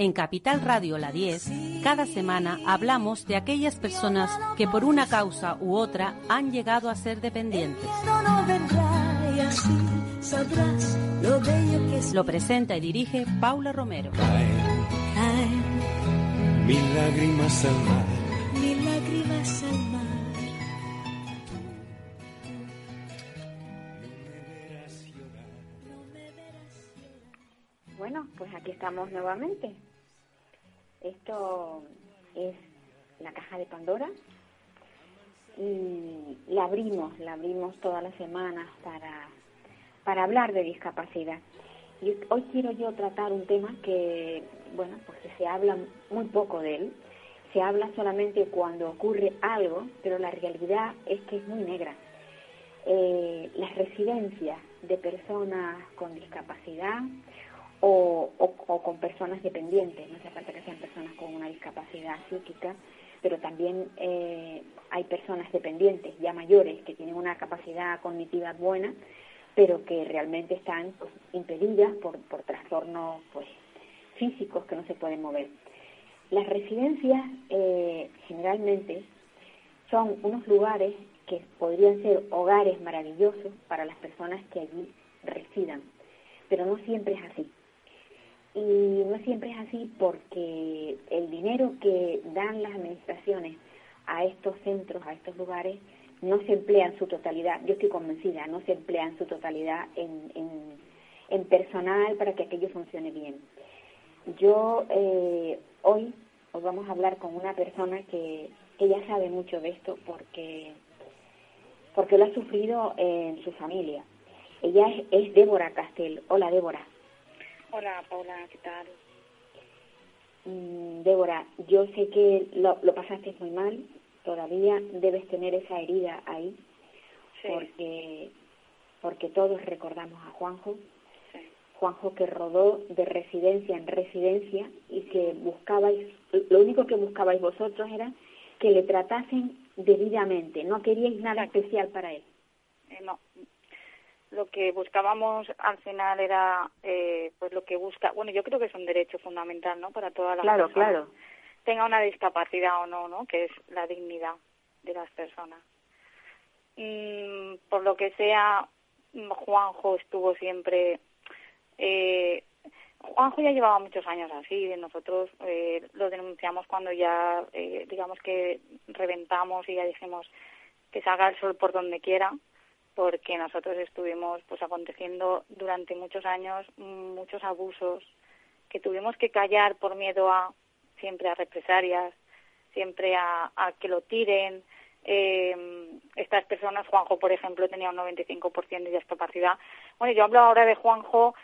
En Capital Radio La 10, cada semana hablamos de aquellas personas que por una causa u otra han llegado a ser dependientes. Lo presenta y dirige Paula Romero. Caen Caen mil lágrimas al mar. mil lágrimas al mar. Bueno, pues aquí estamos nuevamente. Esto es la caja de Pandora y la abrimos, la abrimos todas las semanas para, para hablar de discapacidad. Y hoy quiero yo tratar un tema que, bueno, pues se habla muy poco de él. Se habla solamente cuando ocurre algo, pero la realidad es que es muy negra. Eh, las residencias de personas con discapacidad o, o- con personas dependientes, no hace falta que sean personas con una discapacidad psíquica, pero también eh, hay personas dependientes, ya mayores, que tienen una capacidad cognitiva buena, pero que realmente están pues, impedidas por, por trastornos pues, físicos que no se pueden mover. Las residencias eh, generalmente son unos lugares que podrían ser hogares maravillosos para las personas que allí residan, pero no siempre es así. Y no siempre es así porque el dinero que dan las administraciones a estos centros, a estos lugares, no se emplea en su totalidad, yo estoy convencida, no se emplea en su totalidad en, en, personal para que aquello funcione bien. Yo eh, hoy os vamos a hablar con una persona que, que ya sabe mucho de esto porque, porque lo ha sufrido en su familia. Ella es, es Débora Castel. Hola Débora. Hola Paula, ¿qué tal? Mm, Débora, yo sé que lo, lo pasaste muy mal, todavía debes tener esa herida ahí, Sí, porque, porque todos recordamos a Juanjo, sí, Juanjo que rodó de residencia en residencia y que buscabais, lo único que buscabais vosotros era que le tratasen debidamente, no queríais nada especial para él. eh, no. Lo que buscábamos al final era, eh, pues lo que busca, bueno, yo creo que es un derecho fundamental, ¿no? Para todas las Claro, personas. claro. Tenga una discapacidad o no, ¿no? Que es la dignidad de las personas. Mm, por lo que sea, Juanjo estuvo siempre eh, Juanjo ya llevaba muchos años así, nosotros eh, lo denunciamos cuando ya, eh, digamos que reventamos y ya dijimos que salga el sol por donde quiera, porque nosotros estuvimos pues aconteciendo durante muchos años muchos abusos que tuvimos que callar por miedo a siempre a represalias, siempre a, a que lo tiren. Eh, estas personas, Juanjo, por ejemplo, tenía un 95% de discapacidad. Bueno, yo hablo ahora de Juanjo,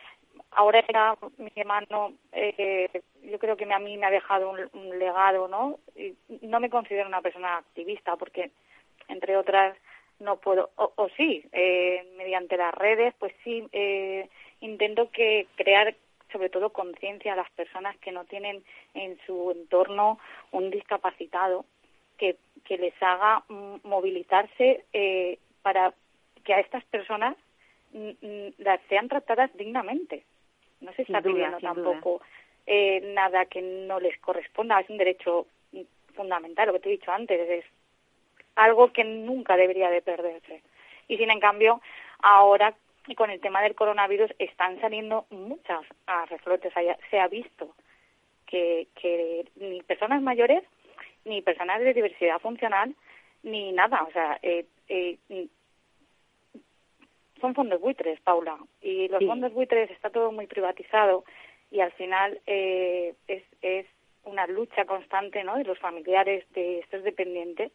ahora era mi hermano, eh, yo creo que a mí me ha dejado un, un legado, ¿no? Y no me considero una persona activista porque, entre otras, no puedo, o, o sí, eh, mediante las redes, pues sí, eh, intento que crear sobre todo conciencia a las personas que no tienen en su entorno un discapacitado que, que les haga movilizarse eh, para que a estas personas las sean tratadas dignamente. No se está pidiendo tampoco eh, nada que no les corresponda, es un derecho mm, fundamental, lo que te he dicho antes, es algo que nunca debería de perderse. Y sin en cambio, ahora con el tema del coronavirus están saliendo muchas a reflotes. Se ha visto que, que ni personas mayores, ni personas de diversidad funcional, ni nada. O sea, eh, eh, son fondos buitres, Paula. Y los Sí. fondos buitres está todo muy privatizado y al final eh, es, es una lucha constante ¿no? de los familiares de estos dependientes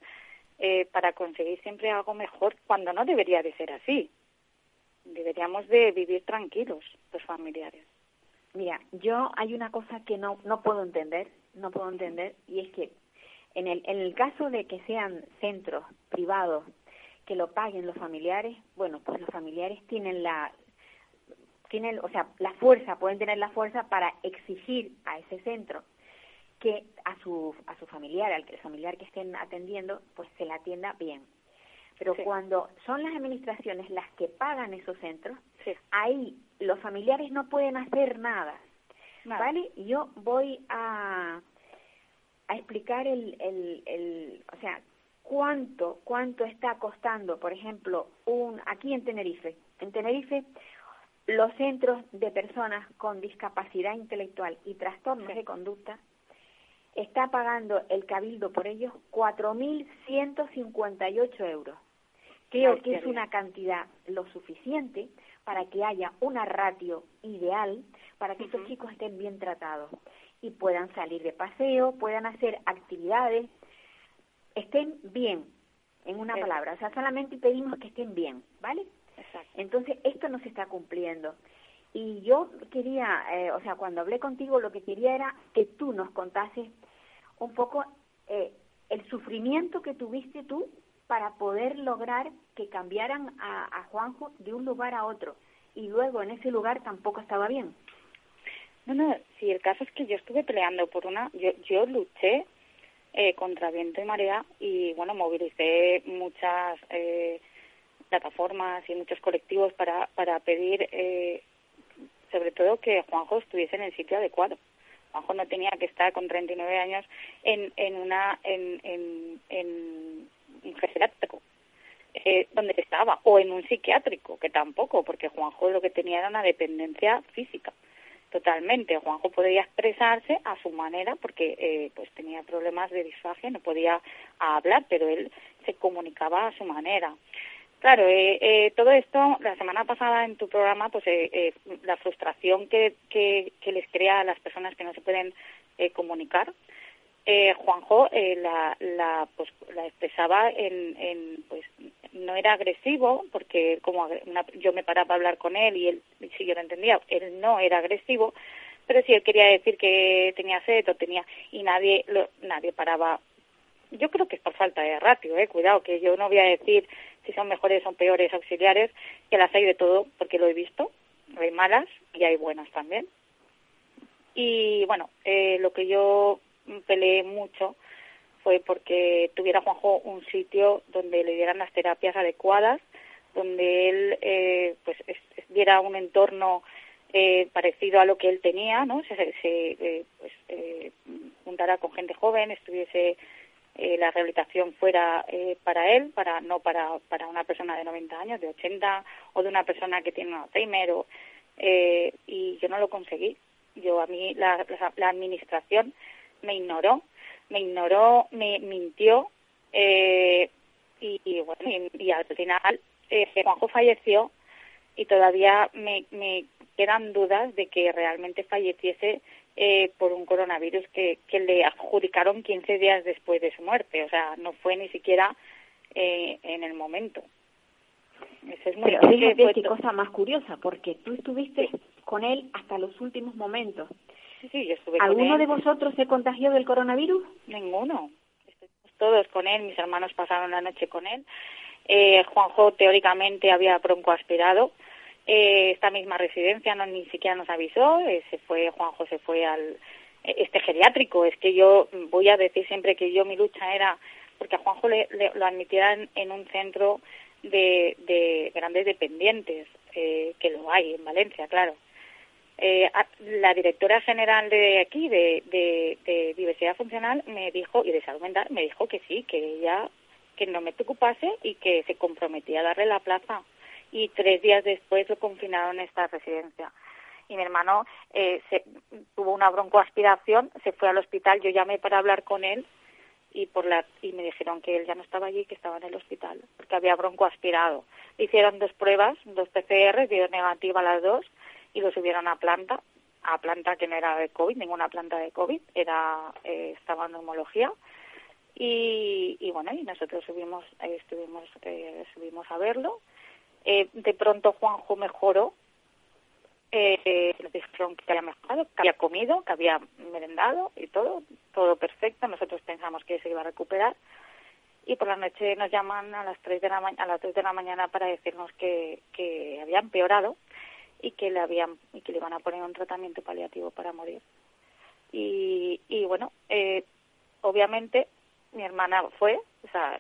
eh, para conseguir siempre algo mejor cuando no debería de ser así. Deberíamos de vivir tranquilos los familiares. Mira, yo hay una cosa que no, no puedo entender, no puedo entender, y es que En el, en el caso de que sean centros privados que lo paguen los familiares, bueno, pues los familiares tienen la tienen, o sea, la fuerza, pueden tener la fuerza para exigir a ese centro que a su a su familiar, al familiar que estén atendiendo, pues se la atienda bien. Pero cuando son las administraciones las que pagan esos centros, ahí los familiares no pueden hacer nada. ¿Vale? Yo voy a, a explicar el, el, el, o sea, cuánto, cuánto está costando, por ejemplo, un, aquí en Tenerife. En Tenerife, los centros de personas con discapacidad intelectual y trastornos de conducta está pagando el cabildo por ellos 4.158 euros. Creo que es una cantidad lo suficiente para que haya una ratio ideal para que estos chicos estén bien tratados y puedan salir de paseo, puedan hacer actividades, estén bien, en una palabra. O sea, solamente pedimos que estén bien, ¿vale? Exacto. Entonces, esto no se está cumpliendo. Y yo quería, eh, o sea, cuando hablé contigo, lo que quería era que tú nos contases un poco eh, el sufrimiento que tuviste tú para poder lograr que cambiaran a, Juanjo de un lugar a otro y luego en ese lugar tampoco estaba bien. No, no, sí, el caso es que yo estuve peleando por una, yo, yo luché eh, contra viento y marea y bueno, movilicé muchas eh, plataformas y muchos colectivos para, para pedir eh, sobre todo que Juanjo estuviese en el sitio adecuado. Juanjo no tenía que estar con 39 años en, una en un geriátrico eh, donde estaba o en un psiquiátrico que tampoco porque Juanjo lo que tenía era una dependencia física totalmente. Juanjo podía expresarse a su manera porque eh, pues tenía problemas de disfagia no podía hablar pero él se comunicaba a su manera Claro, eh, eh, todo esto, la semana pasada en tu programa, pues eh, eh la frustración que, que, que, les crea a las personas que no se pueden eh, comunicar, eh, Juanjo la, la, pues, la expresaba en, en, pues, no era agresivo, porque como una, yo me paraba a hablar con él y él, si yo lo entendía, él no era agresivo, pero si él quería decir que tenía sed o tenía, y nadie, lo, nadie paraba. Yo creo que es por falta de ratio, eh, cuidado, que yo no voy a decir si son mejores o peores auxiliares, que las hay de todo, porque lo he visto, hay malas y hay buenas también. Y bueno, eh, lo que yo peleé mucho fue porque tuviera Juanjo un sitio donde le dieran las terapias adecuadas, donde él eh, pues diera un entorno eh, parecido a lo que él tenía, ¿no? Se, se eh, pues, eh, juntara con gente joven, estuviese eh, la rehabilitación fuera eh, para él, para no para, para una persona de 90 años, de 80 o de una persona que tiene un Alzheimer o, eh, y yo no lo conseguí. Yo a mí la, la administración me ignoró, me ignoró, me mintió eh, y, bueno, y, al final eh, Juanjo falleció y todavía me, me quedan dudas de que realmente falleciese eh, por un coronavirus que, que le adjudicaron 15 días después de su muerte, o sea, no fue ni siquiera eh, en el momento. Eso es muy Pero fíjate qué cosa más curiosa, porque tú estuviste con él hasta los últimos momentos. Sí, yo estuve ¿Alguno de vosotros se contagió del coronavirus? Ninguno. Estuvimos todos con él, mis hermanos pasaron la noche con él. Eh, Juanjo teóricamente había broncoaspirado. Eh, esta misma residencia no ni siquiera nos avisó. Eh, se fue, Juanjo se fue al eh, este geriátrico. Es que yo voy a decir siempre que yo mi lucha era porque a Juanjo le, lo admitieran en un centro de, de grandes dependientes, eh, que lo hay en Valencia, claro eh, la directora general de aquí, de, diversidad funcional, me dijo, y de salud mental, me dijo que sí, que ella, que no me preocupase y que se comprometía a darle la plaza. Y tres días después lo confinaron en esta residencia. Y mi hermano eh, se, tuvo una broncoaspiración, se fue al hospital, yo llamé para hablar con él y por la y me dijeron que él ya no estaba allí, que estaba en el hospital, porque había broncoaspirado. Hicieron dos pruebas, dos PCR, dio negativa las dos, y lo subieron a planta, a planta que no era de COVID, ninguna planta de COVID, era eh, estaba en neumología. Y, y bueno, y nosotros subimos, eh, estuvimos, eh, subimos a verlo. Eh, de pronto Juanjo mejoró eh, nos dijeron que había mejorado, que había comido, que había merendado y todo, todo perfecto. Nosotros pensamos que se iba a recuperar y por la noche nos llaman a las 3 de la, a las 3 de la mañana para decirnos que, que había empeorado y que le habían y que le iban a poner un tratamiento paliativo para morir. Y, y bueno, eh, obviamente mi hermana fue, o sea,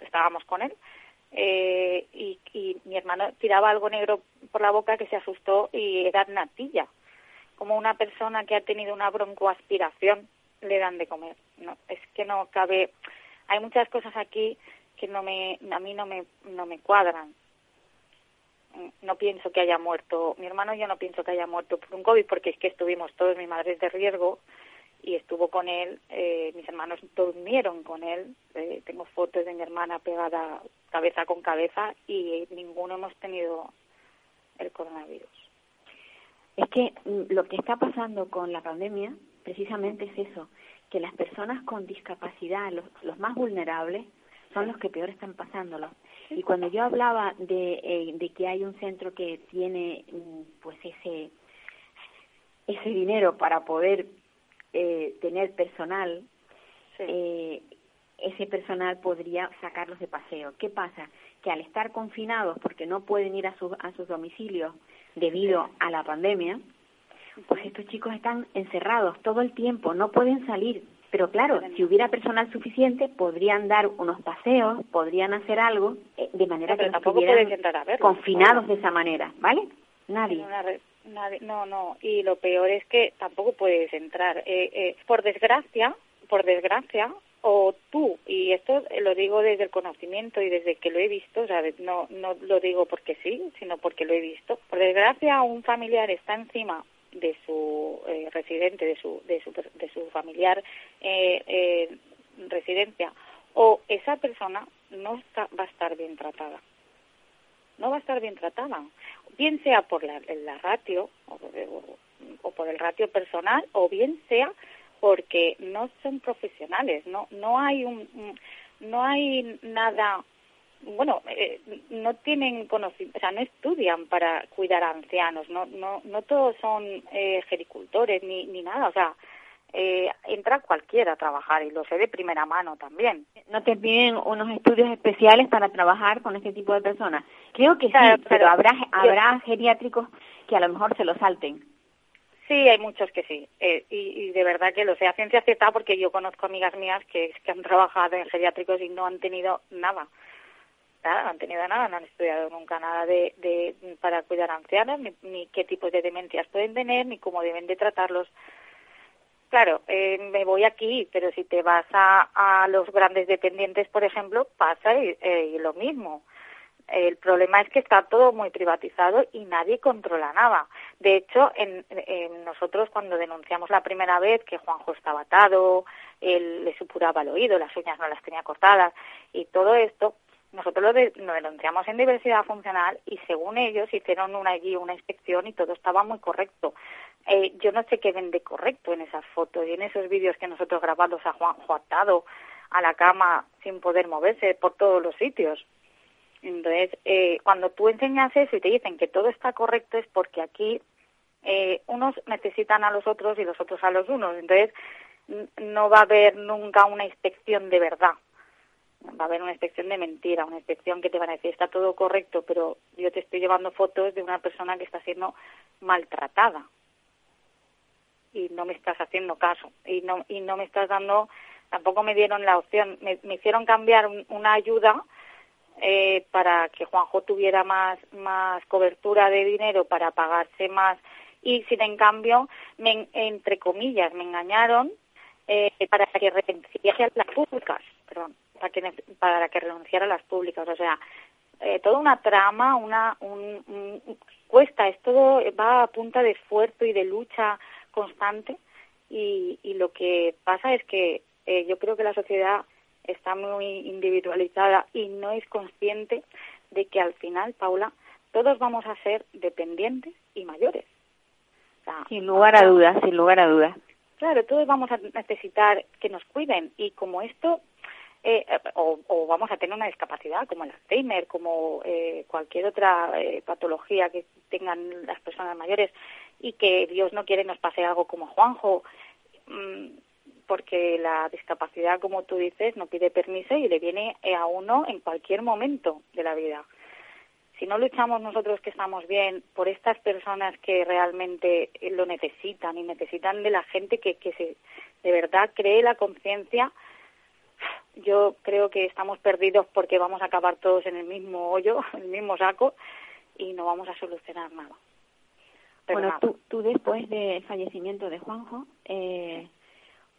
estábamos con él, eh, y, y, mi hermano tiraba algo negro por la boca que se asustó y era natilla. Como una persona que ha tenido una broncoaspiración le dan de comer. No, es que no cabe. Hay muchas cosas aquí que no me, a mí no me, no me cuadran. No pienso que haya muerto, mi hermano yo no pienso que haya muerto por un COVID porque es que estuvimos todos, mi madre es de riesgo, y estuvo con él, eh, mis hermanos durmieron con él, eh, tengo fotos de mi hermana pegada cabeza con cabeza y ninguno hemos tenido el coronavirus. Es que mm, lo que está pasando con la pandemia precisamente es eso, que las personas con discapacidad, los, los más vulnerables, son los que peor están pasándolo. Y cuando yo hablaba de, eh, de que hay un centro que tiene mm, pues ese ese dinero para poder eh, tener personal, eh, ese personal podría sacarlos de paseo. ¿Qué pasa? Que al estar confinados, porque no pueden ir a, sus a sus domicilios debido a la pandemia, pues estos chicos están encerrados todo el tiempo, no pueden salir. Pero claro, si hubiera personal suficiente, podrían dar unos paseos, podrían hacer algo, eh, de manera que no estuvieran confinados de esa manera, ¿vale? Nadie. No, no, y lo peor es que tampoco puedes entrar. Eh, eh, por desgracia, por desgracia, o tú, y esto lo digo desde el conocimiento y desde que lo he visto, ¿sabes? No, no lo digo porque sí, sino porque lo he visto. Por desgracia, un familiar está encima de su eh, residente, de su, de su, de su familiar eh, eh, residencia, o esa persona no está, va a estar bien tratada. No va a estar bien tratada bien sea por la, la ratio o, por el ratio personal o bien sea porque no son profesionales, no no hay un, no hay nada bueno, eh, no tienen conocimiento, o sea, no estudian para cuidar a ancianos, no no no todos son eh, gericultores ni ni nada, o sea, eh, entra cualquiera a trabajar y lo sé de primera mano también. ¿No te piden unos estudios especiales para trabajar con este tipo de personas? Creo que sí, pero, habrá, habrá geriátricos que a lo mejor se lo salten. Sí, hay muchos que sí. Eh, y, de verdad que lo sé a ciencia cierta porque yo conozco amigas mías que, que han trabajado en geriátricos y no han tenido nada. Nada, no han tenido nada, no han estudiado nunca nada de, de para cuidar a ancianos, ni, ni qué tipos de demencias pueden tener, ni cómo deben de tratarlos Claro, eh, me voy aquí, pero si te vas a, a los grandes dependientes, por ejemplo, pasa y, eh, lo mismo. El problema es que está todo muy privatizado y nadie controla nada. De hecho, en, nosotros cuando denunciamos la primera vez que Juanjo estaba atado, él le supuraba el oído, las uñas no las tenía cortadas y todo esto, nosotros lo, lo, denunciamos en diversidad funcional y según ellos hicieron una, allí una inspección y todo estaba muy correcto. Eh, yo no sé qué ven de correcto en esas fotos y en esos vídeos que nosotros grabamos a Juanjo atado a la cama sin poder moverse por todos los sitios. Entonces, eh, cuando tú enseñas eso y te dicen que todo está correcto es porque aquí eh, unos necesitan a los otros y los otros a los unos. Entonces, no va a haber nunca una inspección de verdad. Va a haber una inspección de mentira, una inspección que te van a decir está todo correcto, pero yo te estoy llevando fotos de una persona que está siendo maltratada y no me estás haciendo caso y no y no me estás dando tampoco me dieron la opción me, hicieron cambiar una ayuda eh, para que Juanjo tuviera más más cobertura de dinero para pagarse más y sin en cambio me, entre comillas me engañaron eh, para que renunciara a las públicas perdón para que para que renunciara a las públicas. O sea eh, toda una trama una un, un, cuesta es todo va a punta de esfuerzo y de lucha constante y, y lo que pasa es que eh, yo creo que la sociedad está muy individualizada y no es consciente de que al final, Paula, todos vamos a ser dependientes y mayores. sin lugar a dudas, sin lugar a dudas. Claro, todos vamos a necesitar que nos cuiden y como esto eh, o, vamos a tener una discapacidad como el Alzheimer, como eh, cualquier otra eh, patología que tengan las personas mayores y que Dios no quiere nos pase algo como Juanjo, mm, porque la discapacidad, como tú dices, no pide permiso y le viene a uno en cualquier momento de la vida. Si no luchamos nosotros que estamos bien por estas personas que realmente lo necesitan y necesitan de la gente que, que se, de verdad cree la conciencia, yo creo que estamos perdidos porque vamos a acabar todos en el mismo hoyo, en el mismo saco y no vamos a solucionar nada. bueno, Tú, tú después del fallecimiento de Juanjo, eh,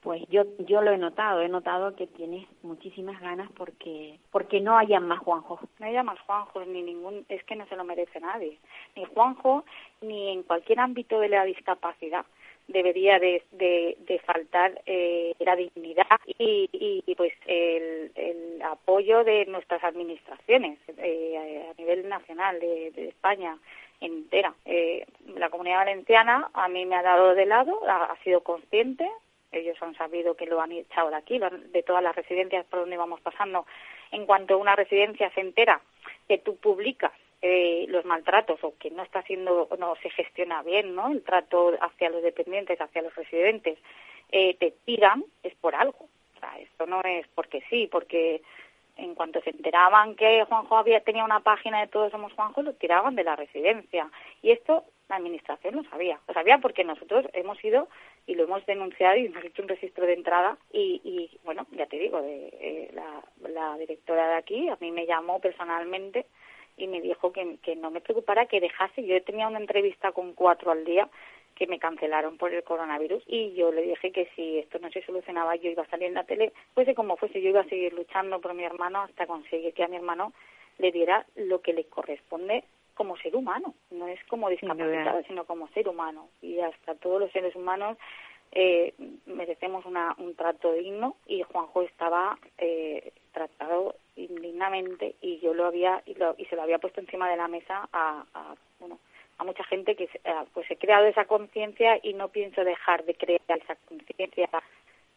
pues yo yo lo he notado, he notado que tienes muchísimas ganas porque porque no haya más Juanjo. No haya más Juanjo, ni ningún, es que no se lo merece nadie, ni Juanjo ni en cualquier ámbito de la discapacidad debería de, de, faltar eh, la dignidad y, y pues el, el, apoyo de nuestras administraciones eh, a nivel nacional de, de España entera. Eh, la comunidad valenciana a mí me ha dado de lado, ha, sido consciente, ellos han sabido que lo han echado de aquí, de todas las residencias por donde vamos pasando. En cuanto una residencia se entera que tú publicas eh, los maltratos o que no está haciendo, no se gestiona bien, ¿no? El trato hacia los dependientes, hacia los residentes, eh, te tiran, es por algo. O sea, esto no es porque sí, porque en cuanto se enteraban que Juanjo había tenía una página de Todos Somos Juanjo, lo tiraban de la residencia. Y esto la administración lo sabía. Lo sabía porque nosotros hemos ido y lo hemos denunciado y hemos hecho un registro de entrada. Y, y bueno, ya te digo, de, eh, la, directora de aquí a mí me llamó personalmente y me dijo que, que no me preocupara, que dejase. Yo tenía una entrevista con cuatro al día que me cancelaron por el coronavirus y yo le dije que si esto no se solucionaba yo iba a salir en la tele, fuese como fuese, yo iba a seguir luchando por mi hermano hasta conseguir que a mi hermano le diera lo que le corresponde como ser humano, no es como discapacitado, sino como ser humano. Y hasta todos los seres humanos eh, merecemos una, un trato digno y Juanjo estaba eh, tratado indignamente y yo lo había y, lo, y, se lo había puesto encima de la mesa a, a bueno a mucha gente que eh, pues he creado esa conciencia y no pienso dejar de crear esa conciencia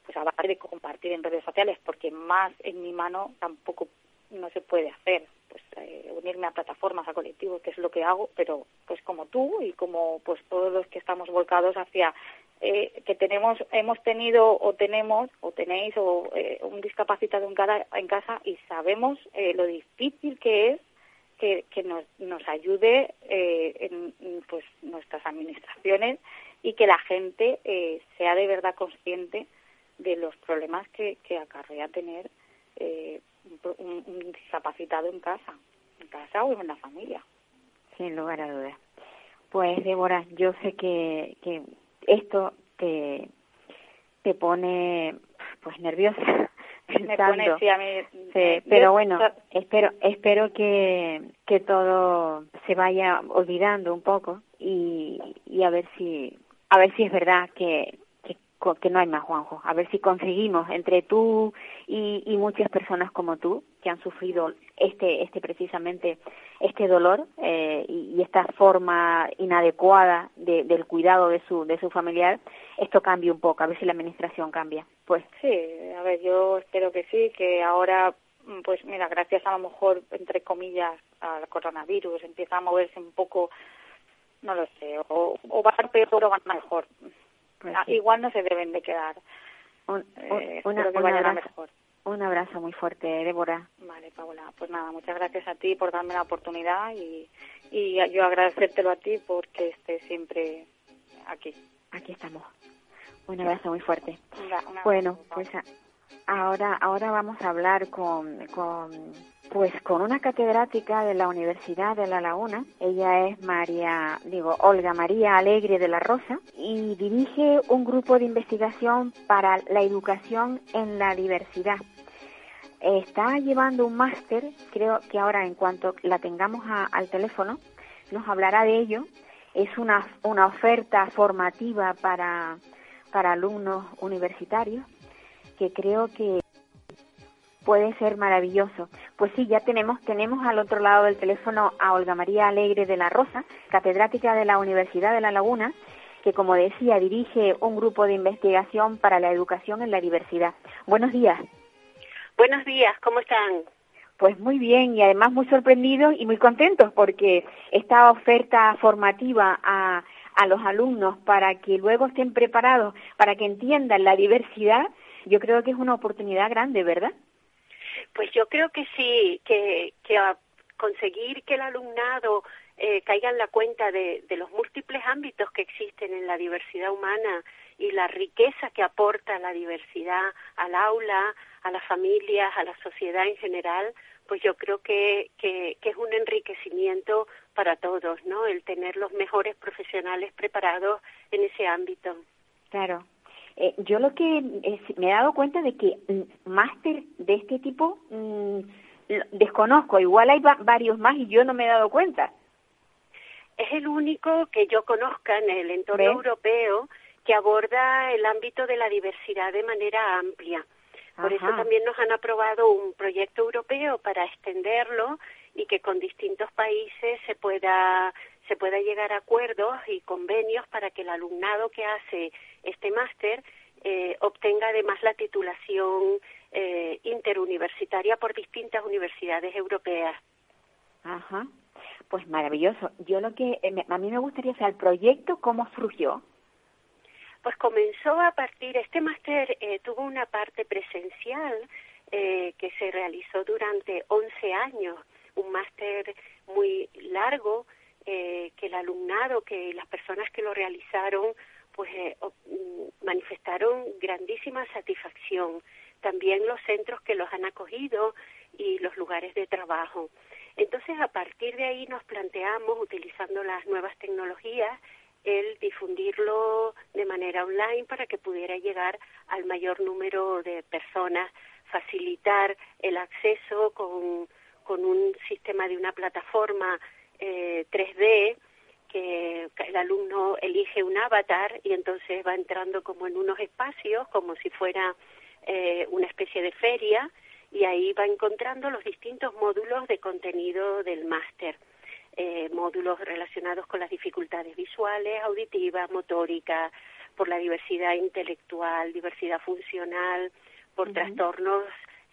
pues a base de compartir en redes sociales porque más en mi mano tampoco no se puede hacer pues eh, unirme a plataformas a colectivos que es lo que hago pero pues como tú y como pues todos los que estamos volcados hacia eh, que tenemos, hemos tenido o tenemos o tenéis o eh, un discapacitado en, cada, en casa y sabemos eh, lo difícil que es que, que nos, nos ayude en pues nuestras administraciones y que la gente sea de verdad consciente de los problemas que, que acarrea tener un, un discapacitado en casa, en casa o en la familia. Sin lugar a dudas. Pues Débora, yo sé que, que esto te, te pone pues nerviosa me pone, sí, a mí, sí, pero bueno espero espero que que todo se vaya olvidando un poco y, y a ver si a ver si es verdad que que no hay más Juanjo. A ver si conseguimos entre tú y, y, muchas personas como tú que han sufrido este, este precisamente este dolor eh, y, esta forma inadecuada de, del cuidado de su de su familiar, esto cambie un poco. A ver si la administración cambia. Pues sí, a ver, yo espero que sí, que ahora pues mira, gracias a lo mejor entre comillas al coronavirus empieza a moverse un poco no lo sé, o, o va peor o va mejor pues ah, igual no se deben de quedar. Un, eh, un abrazo, mejor. Un abrazo muy fuerte, Débora. Vale, Paula. Pues nada, muchas gracias a ti por darme la oportunidad y, y yo agradecértelo a ti porque estés siempre aquí. Aquí estamos. Un abrazo muy fuerte. bueno, pues ahora, ahora vamos a hablar con, con pues con una catedrática de la Universidad de La Laguna. Ella es María, digo, Olga María Alegre de la Rosa y dirige un grupo de investigación para la educación en la diversidad. Está llevando un máster, creo que ahora en cuanto la tengamos al teléfono, nos hablará de ello. Es una, una oferta formativa para, para alumnos universitarios que creo que puede ser maravilloso. Pues sí, ya tenemos, tenemos al otro lado del teléfono a Olga María Alegre de la Rosa, catedrática de la Universidad de La Laguna, que como decía dirige un grupo de investigación para la educación en la diversidad. Buenos días. Buenos días, ¿cómo están? Pues muy bien y además muy sorprendidos y muy contentos porque esta oferta formativa a, a los alumnos para que luego estén preparados, para que entiendan la diversidad, yo creo que es una oportunidad grande, ¿verdad? Pues yo creo que sí, que, que conseguir que el alumnado eh, caiga en la cuenta de, de los múltiples ámbitos que existen en la diversidad humana y la riqueza que aporta la diversidad al aula, a las familias, a la sociedad en general, pues yo creo que, que, que, es un enriquecimiento para todos, ¿no? El tener los mejores profesionales preparados en ese ámbito. Claro. Eh, yo lo que me he dado cuenta de que mm, máster de este tipo mmm, desconozco, igual hay va varios más y yo no me he dado cuenta. Es el único que yo conozca en el entorno ¿Ves? europeo que aborda el ámbito de la diversidad de manera amplia. Por Ajá. eso también nos han aprobado un proyecto europeo para extenderlo y que con distintos países se pueda se pueda llegar a acuerdos y convenios para que el alumnado que hace este máster eh, obtenga además la titulación eh, interuniversitaria por distintas universidades europeas. Ajá, pues maravilloso. Yo lo que eh, a mí me gustaría saber el proyecto cómo surgió. Pues comenzó a partir, este máster eh, tuvo una parte presencial eh, que se realizó durante 11 años, un máster muy largo eh, que el alumnado, que las personas que lo realizaron, pues eh, mm, manifestaron grandísima satisfacción. También los centros que los han acogido y los lugares de trabajo. Entonces, a partir de ahí nos planteamos, utilizando las nuevas tecnologías, el difundirlo de manera online para que pudiera llegar al mayor número de personas, facilitar el acceso con, con un sistema de una plataforma eh, 3D que el alumno elige un avatar y entonces va entrando como en unos espacios, como si fuera eh, una especie de feria, y ahí va encontrando los distintos módulos de contenido del máster eh, módulos relacionados con las dificultades visuales, auditivas, motóricas, por la diversidad intelectual, diversidad funcional, por uh -huh. trastornos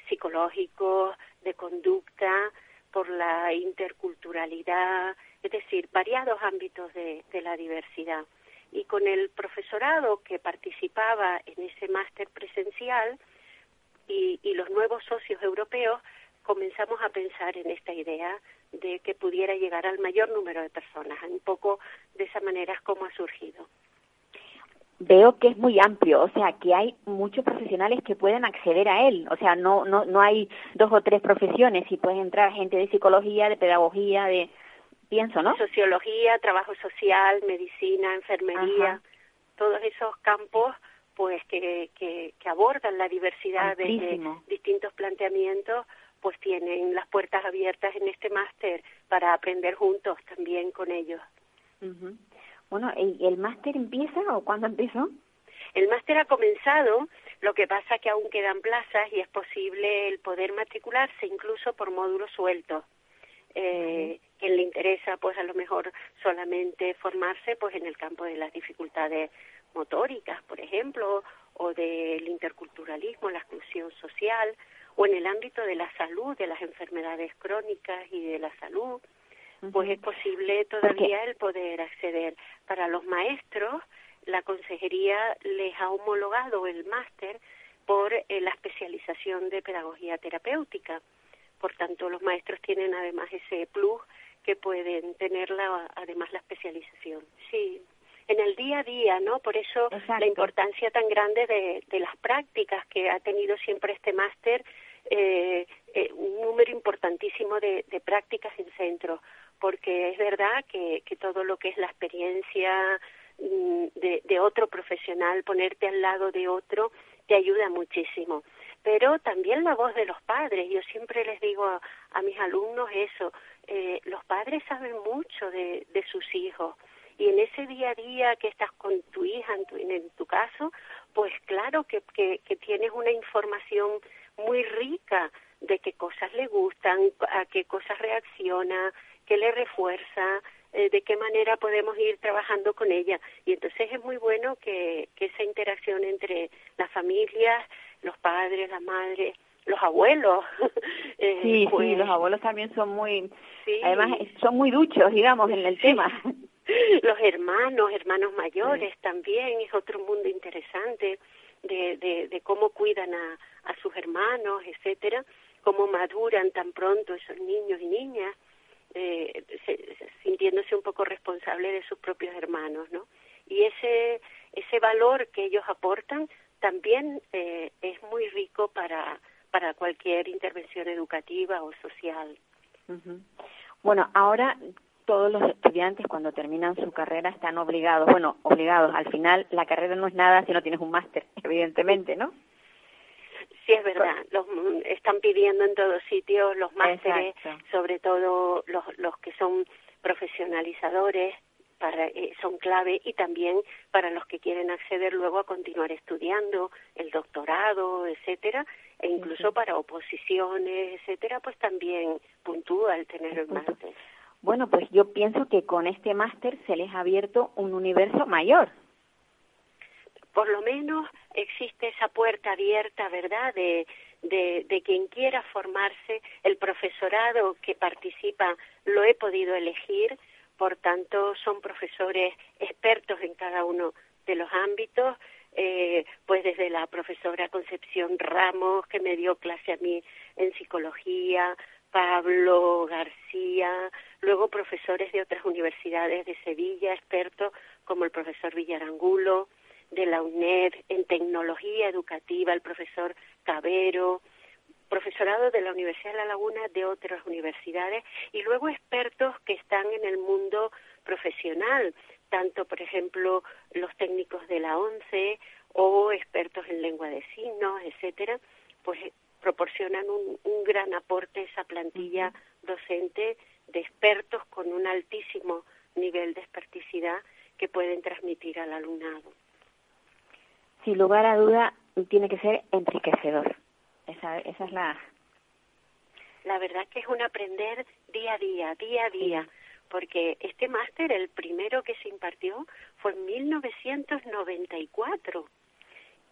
psicológicos, de conducta, por la interculturalidad, es decir, variados ámbitos de, la diversidad. Y con el profesorado que participaba en ese máster presencial y, y los nuevos socios europeos, comenzamos a pensar en esta idea de que pudiera llegar al mayor número de personas. Un poco de esa manera es como ha surgido. Veo que es muy amplio, o sea, que hay muchos profesionales que pueden acceder a él, o sea, no no no hay dos o tres profesiones, y puede entrar gente de psicología, de pedagogía, de pienso, ¿no? Sociología, trabajo social, medicina, enfermería, Ajá. todos esos campos pues que, que, que abordan la diversidad de distintos planteamientos pues tienen las puertas abiertas en este máster para aprender juntos también con ellos. Uh -huh. Bueno, ¿el, el máster empieza o cuándo empezó? El máster ha comenzado, lo que pasa que aún quedan plazas y es posible el poder matricularse incluso por módulos sueltos. Eh. Quien le interesa, pues a lo mejor solamente formarse pues en el campo de las dificultades motóricas, por ejemplo, o del interculturalismo, la exclusión social, o en el ámbito de la salud, de las enfermedades crónicas y de la salud, pues es posible todavía el poder acceder. Para los maestros, la consejería les ha homologado el máster por eh, la especialización de pedagogía terapéutica. Por tanto, los maestros tienen además ese plus que pueden tener la, además la especialización. Sí, en el día a día, ¿no? Por eso Exacto. la importancia tan grande de, de las prácticas que ha tenido siempre este máster, eh, eh, un número importantísimo de, de prácticas en centro, porque es verdad que, que todo lo que es la experiencia mm, de, de otro profesional, ponerte al lado de otro, te ayuda muchísimo. Pero también la voz de los padres. Yo siempre les digo a, a mis alumnos eso. Eh, los padres saben mucho de, sus hijos y en ese día a día que estás con tu hija, en tu, en tu caso, pues claro que tienes una información muy rica de qué cosas le gustan, a qué cosas reacciona, qué le refuerza, eh, de qué manera podemos ir trabajando con ella. Y entonces es muy bueno que, que esa interacción entre las familias, los padres, la madre los abuelos. eh, sí, sí, pues los abuelos también son muy, además son muy duchos, digamos, en el tema. Los hermanos, hermanos mayores también es otro mundo interesante de, de, de cómo cuidan a, a sus hermanos, etcétera, cómo maduran tan pronto esos niños y niñas, eh, sintiéndose un poco responsables de sus propios hermanos, ¿no? Y ese ese valor que ellos aportan también eh, es muy rico para para cualquier intervención educativa o social. Bueno, ahora todos los estudiantes cuando terminan su carrera están obligados, bueno, obligados, al final la carrera no es nada si no tienes un máster, evidentemente, ¿no? Sí, es verdad, los están pidiendo en todos sitios los másteres, sobre todo los, los que son profesionalizadores, para, eh, son clave y también para los que quieren acceder luego a continuar estudiando el doctorado, etcétera, e incluso para oposiciones, etcétera, pues también puntúa el tener el máster. Bueno, pues yo pienso que con este máster se les ha abierto un universo mayor. Por lo menos existe esa puerta abierta, ¿verdad?, de, de, de quien quiera formarse. El profesorado que participa lo he podido elegir, por tanto son profesores expertos en cada uno de los ámbitos, eh, pues desde la profesora Concepción Ramos, que me dio clase a mí en psicología, Pablo García, luego profesores de otras universidades de Sevilla, expertos como el profesor Villarangulo, de la UNED en tecnología educativa, el profesor Cabero, profesorado de la Universidad de La Laguna, de otras universidades, y luego expertos que están en el mundo profesional, tanto, por ejemplo, los técnicos de la ONCE o expertos en lengua de signos, etcétera, pues proporcionan un, un gran aporte a esa plantilla docente de expertos con un altísimo nivel de experticidad que pueden transmitir al alumnado. Sin lugar a duda, tiene que ser enriquecedor. Esa, esa es la... La verdad que es un aprender día a día, día a día, porque este máster, el primero que se impartió, fue en 1994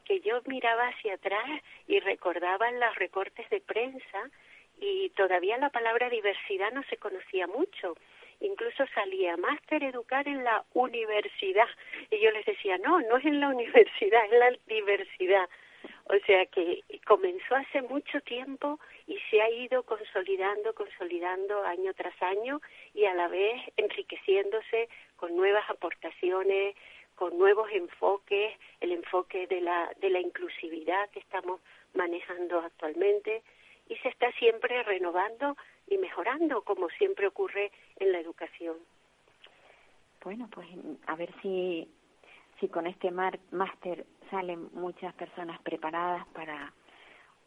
que yo miraba hacia atrás y recordaba los recortes de prensa y todavía la palabra diversidad no se conocía mucho. Incluso salía máster educar en la universidad. Y yo les decía, no, no es en la universidad, es la diversidad. O sea que comenzó hace mucho tiempo y se ha ido consolidando, consolidando año tras año y a la vez enriqueciéndose con nuevas aportaciones, con nuevos enfoques, el enfoque de la, de la inclusividad que estamos manejando actualmente y se está siempre renovando y mejorando como siempre ocurre en la educación. Bueno, pues a ver si, si con este máster salen muchas personas preparadas para,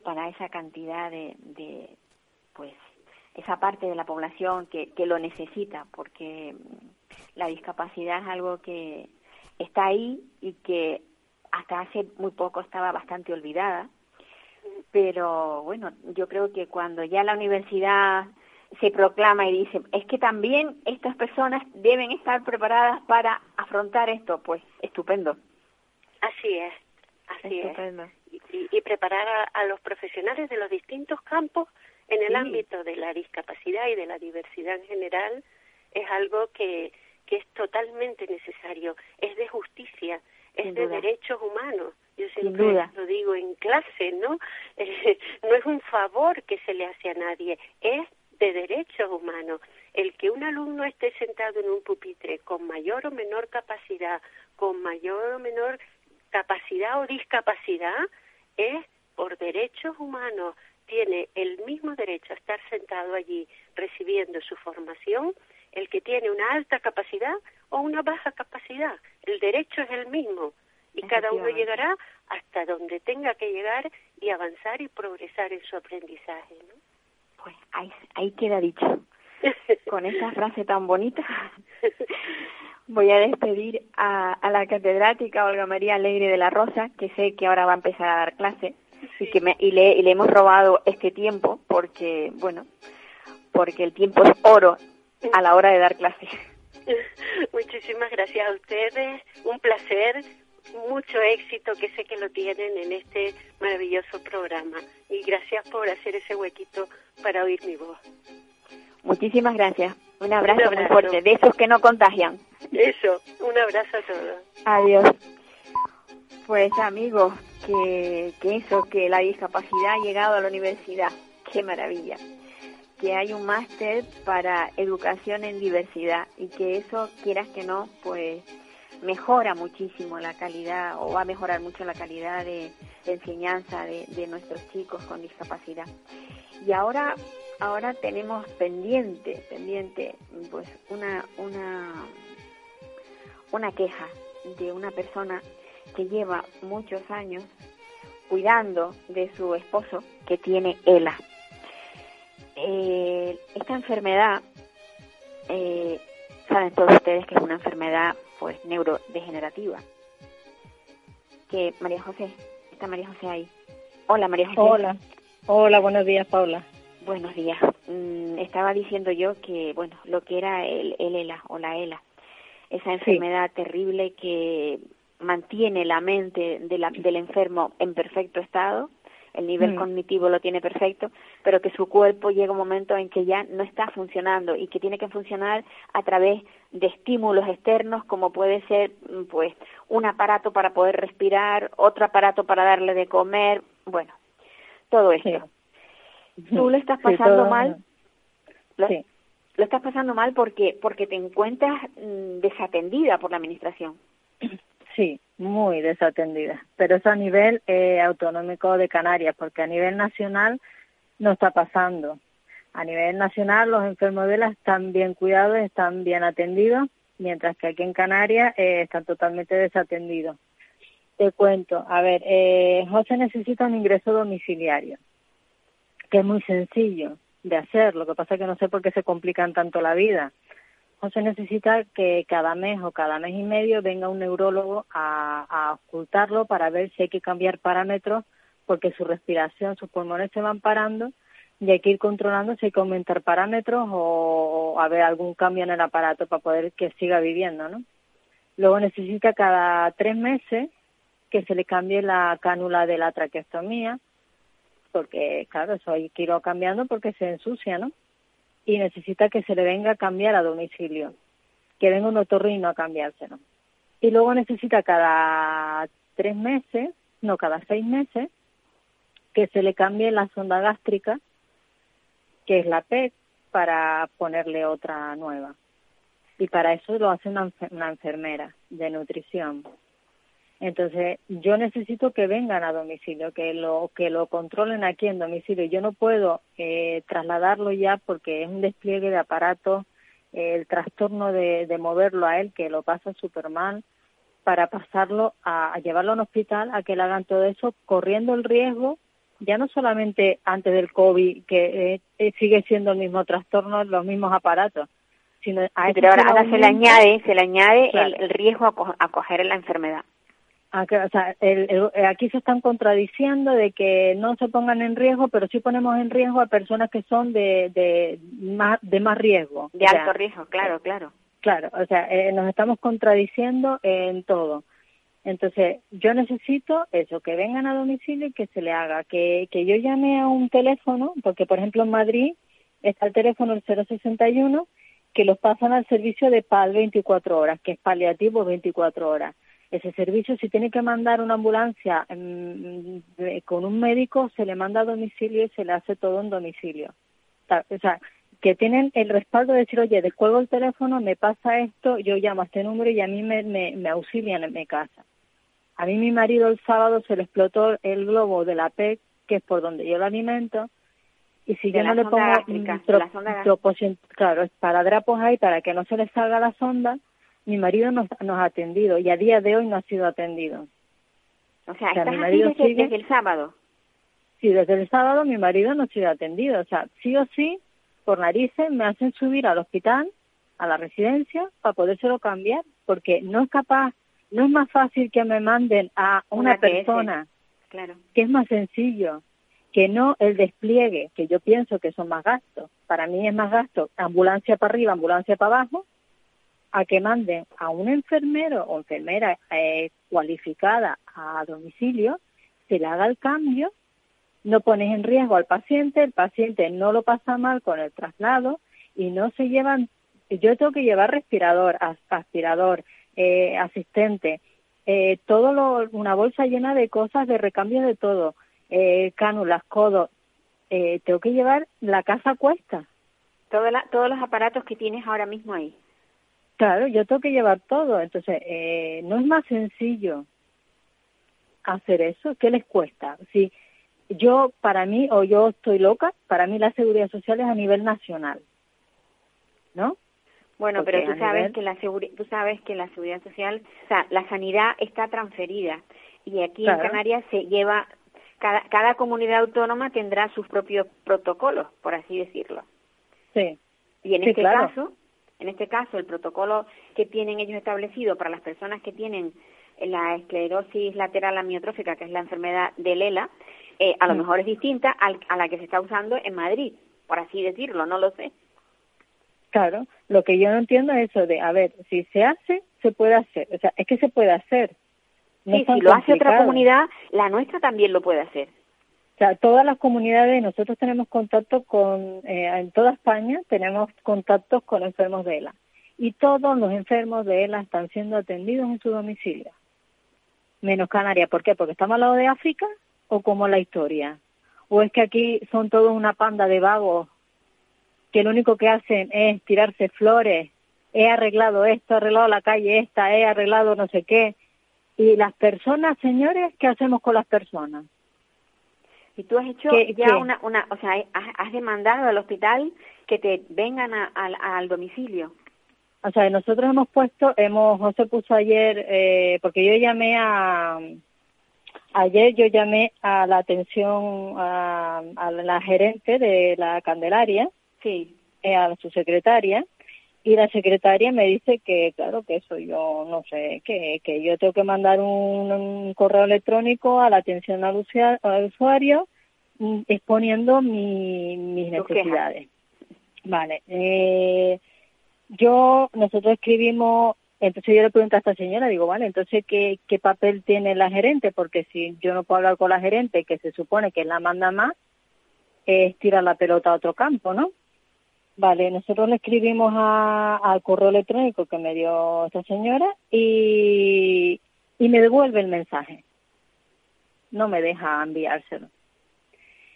para esa cantidad de, de, pues, esa parte de la población que, que lo necesita, porque la discapacidad es algo que está ahí y que hasta hace muy poco estaba bastante olvidada. Pero bueno, yo creo que cuando ya la universidad se proclama y dice, es que también estas personas deben estar preparadas para afrontar esto, pues estupendo. Así es, así es. Y, preparar a, los profesionales de los distintos campos en el ámbito de la discapacidad y de la diversidad en general es algo que, que es totalmente necesario, es de justicia, es de derechos humanos. Yo siempre lo digo en clase, ¿no? no es un favor que se le hace a nadie, es de derechos humanos. El que un alumno esté sentado en un pupitre con mayor o menor capacidad, con mayor o menor capacidad o discapacidad es por derechos humanos, tiene el mismo derecho a estar sentado allí recibiendo su formación el que tiene una alta capacidad o una baja capacidad. El derecho es el mismo y cada uno llegará hasta donde tenga que llegar y avanzar y progresar en su aprendizaje. ¿no? Pues ahí, ahí queda dicho. Con esa frase tan bonita voy a despedir a, a, la catedrática Olga María Alegre de la Rosa, que sé que ahora va a empezar a dar clase y que me, y le, y le hemos robado este tiempo porque, bueno, porque el tiempo es oro a la hora de dar clase. Muchísimas gracias a ustedes, un placer mucho éxito que sé que lo tienen en este maravilloso programa. Y gracias por hacer ese huequito para oír mi voz. Muchísimas gracias. Un abrazo, muy fuerte, de esos que no contagian. Eso, un abrazo a todos. Adiós. Pues amigos, que, que eso, que la discapacidad ha llegado a la universidad. Qué maravilla. Que hay un máster para educación en diversidad y que eso, quieras que no, pues mejora muchísimo la calidad o va a mejorar mucho la calidad de, enseñanza de, de, nuestros chicos con discapacidad. Y ahora, ahora tenemos pendiente, pendiente, pues una, una, una queja de una persona que lleva muchos años cuidando de su esposo que tiene ELA. Eh, esta enfermedad, eh, saben todos ustedes que es una enfermedad pues neurodegenerativa. Que María José, está María José ahí. Hola María José. Hola, hola, buenos días Paula. Buenos días. Mm, estaba diciendo yo que, bueno, lo que era el, el ELA o la ELA, esa enfermedad terrible que mantiene la mente de la, del enfermo en perfecto estado, el nivel Mm. cognitivo lo tiene perfecto, pero que su cuerpo llega un momento en que ya no está funcionando y que tiene que funcionar a través de estímulos externos como puede ser mm, pues un aparato para poder respirar, otro aparato para darle de comer, bueno, todo esto. Tú lo estás Sí, pasando todo- mal, lo, Sí. lo estás pasando mal porque porque te encuentras mm, desatendida por la administración. Sí, muy desatendida. Pero eso a nivel eh, autonómico de Canarias, porque a nivel nacional no está pasando. A nivel nacional los enfermos de ELA están bien cuidados, están bien atendidos, mientras que aquí en Canarias eh, están totalmente desatendidos. Te cuento, a ver, eh, José necesita un ingreso domiciliario, que es muy sencillo de hacer, lo que pasa es que no sé por qué se complican tanto la vida. José necesita que cada mes o cada mes y medio venga un neurólogo a, a ocultarlo para ver si hay que cambiar parámetros porque su respiración, sus pulmones se van parando y hay que ir controlando si hay que aumentar parámetros o, o haber algún cambio en el aparato para poder que siga viviendo, ¿no? Luego necesita cada tres meses que se le cambie la cánula de la traqueostomía, porque claro, eso hay que irlo cambiando porque se ensucia, ¿no? Y necesita que se le venga a cambiar a domicilio, que venga un otorrino a cambiárselo. Y luego necesita cada tres meses, no, cada seis meses, que se le cambie la sonda gástrica, que es la PET, para ponerle otra nueva. Y para eso lo hace una, una enfermera de nutrición. Entonces, yo necesito que vengan a domicilio, que lo que lo controlen aquí en domicilio. Yo no puedo eh, trasladarlo ya porque es un despliegue de aparatos, eh, el trastorno de, de moverlo a él, que lo pasa súper mal, para pasarlo a, a llevarlo a un hospital, a que le hagan todo eso, corriendo el riesgo, ya no solamente antes del COVID, que eh, sigue siendo el mismo trastorno, los mismos aparatos, sino a Sí, eso pero ahora, se le ahora se le aumenta- añade, se le añade Claro. el, el riesgo a, co- a coger la enfermedad. O sea, el- el- eh, aquí se están contradiciendo de que no se pongan en riesgo, pero sí ponemos en riesgo a personas que son de, de, más, de más riesgo. De O sea, alto riesgo, claro, claro. Claro, o sea, eh, nos estamos contradiciendo en todo. Entonces, yo necesito eso, que vengan a domicilio y que se le haga, que, que yo llame a un teléfono, porque por ejemplo en Madrid está el teléfono el 061, que los pasan al servicio de PAL 24 horas, que es paliativo 24 horas. Ese servicio, si tiene que mandar una ambulancia mm, de- con un médico, se le manda a domicilio y se le hace todo en domicilio. O sea, que tienen el respaldo de decir, oye, descuelgo el teléfono, me pasa esto, yo llamo a este número y a mí me, me, me auxilian en mi casa. A mí mi marido el sábado se le explotó el globo de la PEC, que es por donde yo lo alimento, y si De yo no le pongo tro- la sonda gástrica. troposin- claro, es para drapos ahí, para que no se le salga la sonda, mi marido nos, nos ha atendido y a día de hoy no ha sido atendido. O sea, O sea, estás mi marido desde, sigue- desde el sábado. Sí, desde el sábado mi marido no ha sido atendido. O sea, sí o sí, por narices, me hacen subir al hospital, a la residencia, para podérselo cambiar, porque no es capaz, no es más fácil que me manden a una, Una persona, Claro. que es más sencillo, que no el despliegue, que yo pienso que son más gastos. Para mí es más gasto ambulancia para arriba, ambulancia para abajo, a que manden a un enfermero o enfermera eh, cualificada a domicilio, se le haga el cambio, no pones en riesgo al paciente, el paciente no lo pasa mal con el traslado y no se llevan, yo tengo que llevar respirador, aspirador, eh, asistente, eh, todo lo, una bolsa llena de cosas de recambio de todo, eh, cánulas, codos, eh, tengo que llevar la casa cuesta. todos los aparatos que tienes ahora mismo ahí. Claro, yo tengo que llevar todo, entonces eh, no es más sencillo hacer eso, ¿qué les cuesta? Si yo, para mí, o yo estoy loca, para mí la seguridad social es a nivel nacional, ¿no? Bueno, pero tú sabes que la tú sabes que la seguridad social, o sea, la sanidad está transferida y aquí en Canarias se lleva cada, cada comunidad autónoma tendrá sus propios protocolos, por así decirlo. Sí. Y en este caso, en este caso, el protocolo que tienen ellos establecido para las personas que tienen la esclerosis lateral amiotrófica, que es la enfermedad de Lela, eh, a lo mm. mejor es distinta al, a la que se está usando en Madrid, por así decirlo, no lo sé. Claro, lo que yo no entiendo es eso de, a ver, si se hace, se puede hacer. O sea, es que se puede hacer. sí, si lo hace otra comunidad, la nuestra también lo puede hacer. O sea, todas las comunidades, nosotros tenemos contacto con, eh, en toda España tenemos contactos con enfermos de ELA. Y todos los enfermos de ELA están siendo atendidos en su domicilio. Menos Canarias. ¿Por qué? Porque estamos al lado de África o como la historia. O es que aquí son todos una panda de vagos que lo único que hacen es tirarse flores. He arreglado esto, he arreglado la calle esta, he arreglado no sé qué. Y las personas, señores, ¿qué hacemos con las personas? Y tú has hecho ya una, una, o sea, has, demandado al hospital que te vengan al domicilio. O sea, nosotros hemos puesto, hemos, José puso ayer, eh, porque yo llamé a, ayer yo llamé a la atención a, a la gerente de la Candelaria, sí, eh, a su secretaria, y la secretaria me dice que, claro, que eso yo no sé, que, que yo tengo que mandar un, correo electrónico a la atención al, usuario, mm, exponiendo mi, mis necesidades. Vale. Eh, yo, nosotros escribimos, entonces yo le pregunto a esta señora, digo, vale, entonces, ¿qué, ¿qué papel tiene la gerente? Porque si yo no puedo hablar con la gerente, que se supone que la manda más, es tirar la pelota a otro campo, ¿no? Vale, nosotros le escribimos al correo electrónico que me dio esta señora y, y me devuelve el mensaje. No me deja enviárselo.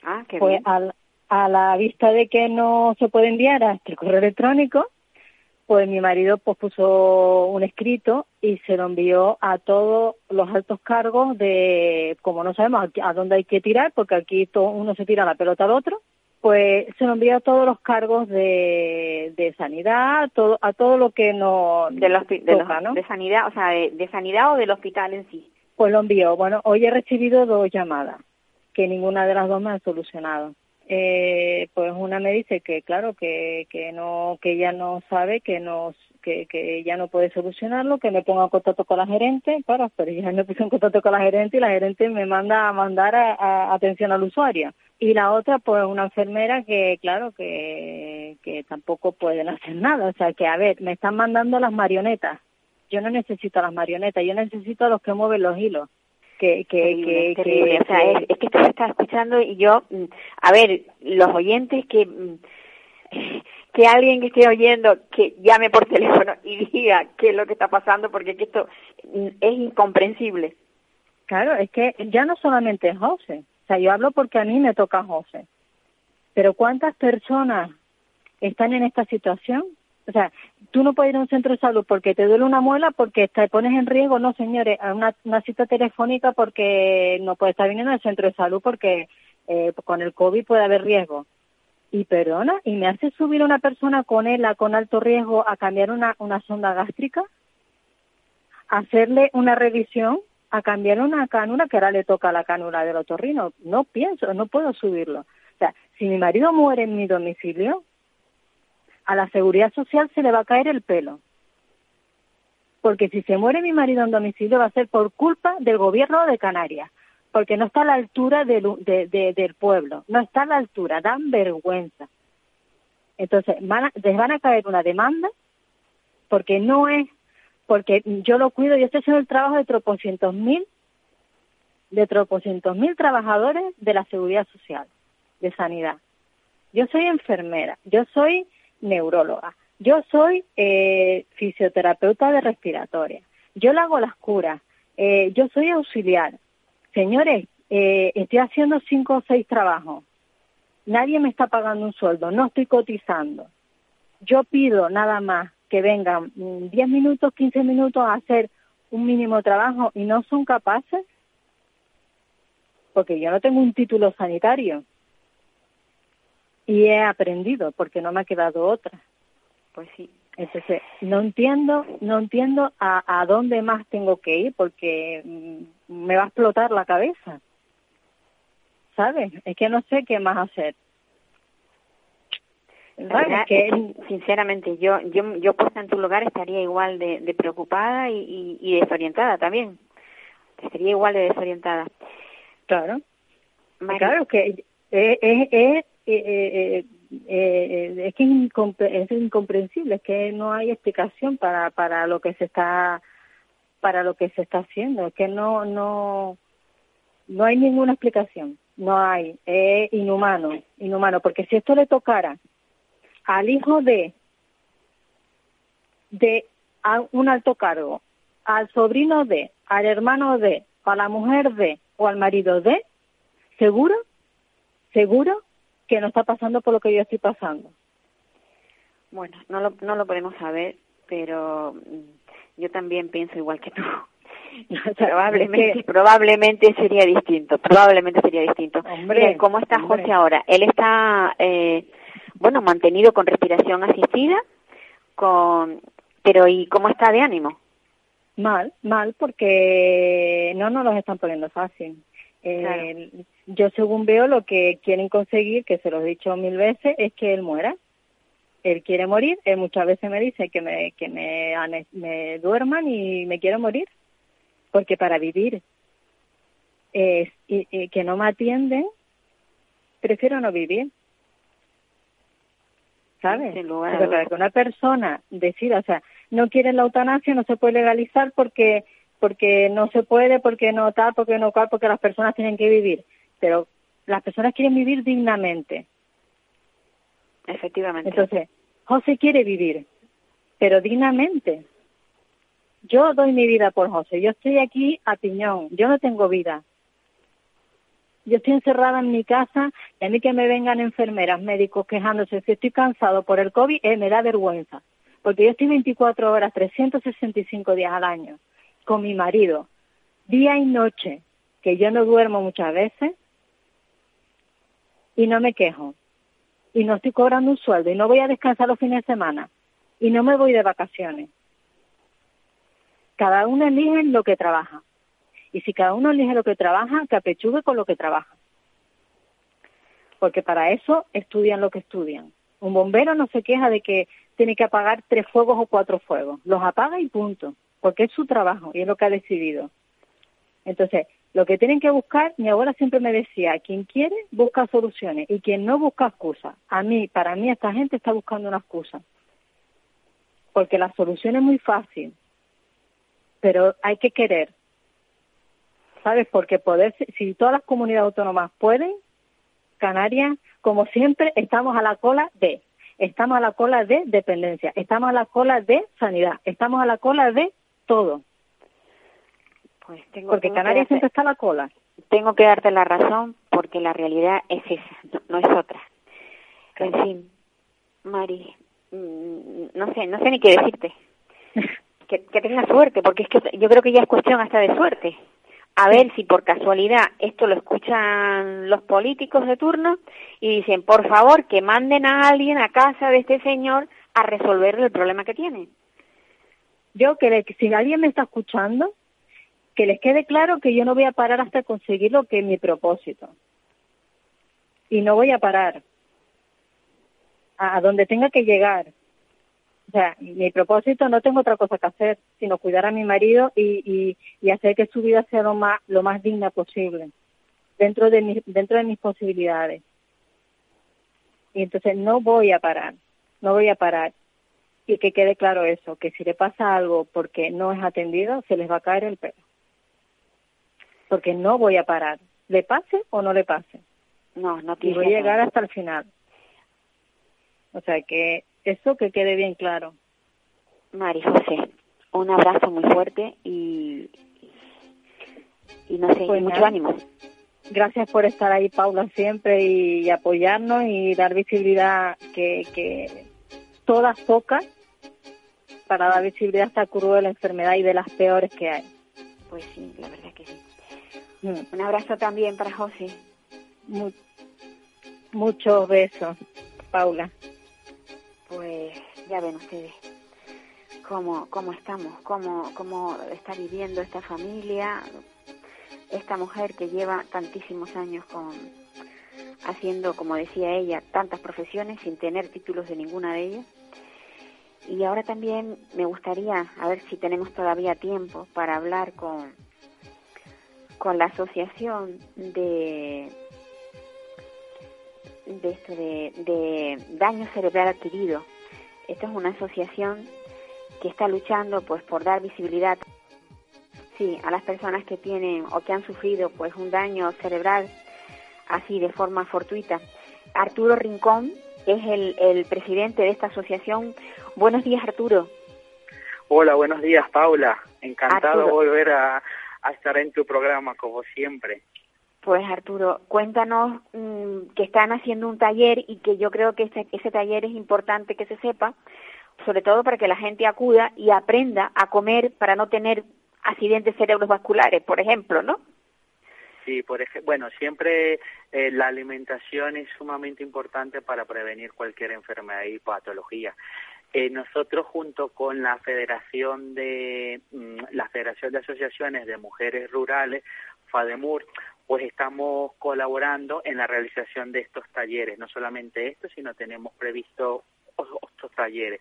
Ah, qué pues bien. a la vista de que no se puede enviar a este correo electrónico, pues mi marido pues puso un escrito y se lo envió a todos los altos cargos de, como no sabemos a, dónde hay que tirar, porque aquí todo, uno se tira la pelota al otro, pues se lo envió a todos los cargos de, de sanidad, todo, a todo lo que no de, los, de, de sanidad, o sea, de, sanidad o del hospital en sí. Pues lo envió. Bueno, hoy he recibido dos llamadas, que ninguna de las dos me ha solucionado. Eh, pues una me dice que claro que, que no que ella no sabe que no que, que ella no puede solucionarlo que me ponga en contacto con la gerente claro pero ella me puso en contacto con la gerente y la gerente me manda a mandar a atención al usuario y la otra pues una enfermera que claro que, que tampoco pueden hacer nada. O sea que a ver me están mandando las marionetas. Yo no necesito las marionetas yo necesito a los que mueven los hilos. Que que, que, o sea es, que esto se está escuchando y yo mm, a ver los oyentes que mm, que alguien que esté oyendo que llame por teléfono y diga qué es lo que está pasando porque que esto mm, es incomprensible. Claro es que ya no solamente es José sea, yo hablo porque a mí me toca José. Pero ¿cuántas personas están en esta situación? O sea, tú no puedes ir a un centro de salud porque te duele una muela, porque te pones en riesgo, no señores, a una, cita telefónica porque no puedes estar viniendo al centro de salud porque eh, con el COVID puede haber riesgo. Y perdona, ¿y me hace subir una persona con ELA con alto riesgo a cambiar una, una sonda gástrica? ¿Hacerle una revisión? A cambiar una cánula que ahora le toca la cánula del otorrino. No pienso, no puedo subirlo. O sea, si mi marido muere en mi domicilio, a la seguridad social se le va a caer el pelo. Porque si se muere mi marido en domicilio va a ser por culpa del gobierno de Canarias, porque no está a la altura del, del pueblo, no está a la altura, dan vergüenza. Entonces, van les van a caer una demanda porque no es, porque yo lo cuido, yo estoy haciendo el trabajo de tropocientos mil, de tropocientos mil trabajadores de la seguridad social, de sanidad. Yo soy enfermera, yo soy neuróloga, yo soy eh, fisioterapeuta de respiratoria, yo le hago las curas, eh, yo soy auxiliar. Señores, eh, estoy haciendo cinco o seis trabajos. Nadie me está pagando un sueldo, no estoy cotizando. Yo pido nada más que vengan 10 minutos, 15 minutos a hacer un mínimo trabajo y no son capaces, porque yo no tengo un título sanitario y he aprendido porque no me ha quedado otra. Pues sí. Entonces, no entiendo, no entiendo a, a dónde más tengo que ir porque mm, me va a explotar la cabeza. ¿Sabes? Es que no sé qué más hacer. Que, sinceramente, yo, yo, yo puesta en tu lugar estaría igual de, de preocupada y, y, desorientada también. Estaría igual de desorientada. Claro. Claro que es, es, es eh, eh, es que es incomprensible, es que no hay explicación para para lo que se está para lo que se está haciendo, es que no no no hay ninguna explicación, no hay, es inhumano, inhumano, porque si esto le tocara al hijo de de un alto cargo, al sobrino de, al hermano de, a la mujer de o al marido de, seguro, seguro que no está pasando por lo que yo estoy pasando. Bueno, no lo, no lo podemos saber, pero mm, yo también pienso igual que tú. probablemente, probablemente sería distinto, probablemente sería distinto. Hombre, ¿cómo está José ahora? Él está, eh, bueno, mantenido con respiración asistida, con, pero ¿y cómo está de ánimo? Mal, mal, porque no nos los están poniendo fácil. Eh, yo según veo lo que quieren conseguir, que se lo he dicho mil veces, es que él muera. Él quiere morir, él muchas veces me dice que me, que me, me duerman y me quiero morir, porque para vivir es, y, que no me atienden, prefiero no vivir. ¿Sabes? para que una persona decida, o sea, no quiere la eutanasia, no se puede legalizar porque porque no se puede, porque no tal, porque no cual, porque las personas tienen que vivir. Pero las personas quieren vivir dignamente. Efectivamente. Entonces, José quiere vivir, pero dignamente. Yo doy mi vida por José. Yo estoy aquí a piñón. Yo no tengo vida. Yo estoy encerrada en mi casa y a mí que me vengan enfermeras, médicos quejándose si estoy cansado por el COVID, eh, me da vergüenza. Porque yo estoy 24 horas, 365 días al año con mi marido, día y noche, que yo no duermo muchas veces y no me quejo. Y no estoy cobrando un sueldo y no voy a descansar los fines de semana y no me voy de vacaciones. Cada uno elige lo que trabaja. Y si cada uno elige lo que trabaja, que apechugue con lo que trabaja. Porque para eso estudian lo que estudian. Un bombero no se queja de que tiene que apagar tres fuegos o cuatro fuegos. Los apaga y punto porque es su trabajo y es lo que ha decidido. Entonces, lo que tienen que buscar, mi abuela siempre me decía, quien quiere busca soluciones y quien no busca excusas. A mí, para mí, esta gente está buscando una excusa. Porque la solución es muy fácil, pero hay que querer. ¿Sabes? Porque poder, si todas las comunidades autónomas pueden, Canarias, como siempre, estamos a la cola de, estamos a la cola de dependencia, estamos a la cola de sanidad, estamos a la cola de todo. Pues tengo, porque Canarias siempre está a la cola. Tengo que darte la razón porque la realidad es esa, no, es otra. En fin, Mari, mm, no sé, no sé ni qué decirte. que, que tengas suerte, porque es que yo creo que ya es cuestión hasta de suerte. A ver si por casualidad esto lo escuchan los políticos de turno y dicen, por favor, que manden a alguien a casa de este señor a resolver el problema que tiene yo que si alguien me está escuchando, que les quede claro que yo no voy a parar hasta conseguir lo que es mi propósito. Y no voy a parar a donde tenga que llegar. O sea, mi propósito no tengo otra cosa que hacer, sino cuidar a mi marido y, y, hacer que su vida sea lo más, lo más digna posible, dentro de, mi, dentro de mis posibilidades. Y entonces no voy a parar, no voy a parar y que quede claro eso, que si le pasa algo porque no es atendido, se les va a caer el pelo. Porque no voy a parar, le pase o no le pase. No, no Y tiene voy a llegar hasta el final. O sea que eso que quede bien claro. Mari José, un abrazo muy fuerte y, y no sé, Pues y mucho ánimo. Gracias por estar ahí, Paula, siempre y apoyarnos y dar visibilidad que, que todas tocan para dar visibilidad a esta cruel enfermedad y de las peores que hay. Pues sí, la verdad que sí. Mm. Un abrazo también para José. Mu- muchos besos, Paula. Pues ya ven ustedes cómo, cómo estamos, cómo, cómo está viviendo esta familia, esta mujer que lleva tantísimos años con haciendo, como decía ella, tantas profesiones sin tener títulos de ninguna de ellas. Y ahora también me gustaría, a ver si tenemos todavía tiempo para hablar con, con la asociación de de esto de, de daño cerebral adquirido. Esta es una asociación que está luchando pues por dar visibilidad sí, a las personas que tienen o que han sufrido pues un daño cerebral así de forma fortuita. Arturo Rincón es el, el presidente de esta asociación. Buenos días, Arturo. Hola, buenos días, Paula. Encantado Arturo. volver a, a estar en tu programa, como siempre. Pues Arturo, cuéntanos mm, que están haciendo un taller y que yo creo que ese, ese taller es importante que se sepa, sobre todo para que la gente acuda y aprenda a comer para no tener accidentes cerebrovasculares, por ejemplo, ¿no? Sí, por ej- bueno, siempre eh, la alimentación es sumamente importante para prevenir cualquier enfermedad y patología. Eh, nosotros junto con la Federación de mm, la Federación de Asociaciones de Mujeres Rurales, FADEMUR, pues estamos colaborando en la realización de estos talleres, no solamente esto, sino tenemos previsto otros talleres.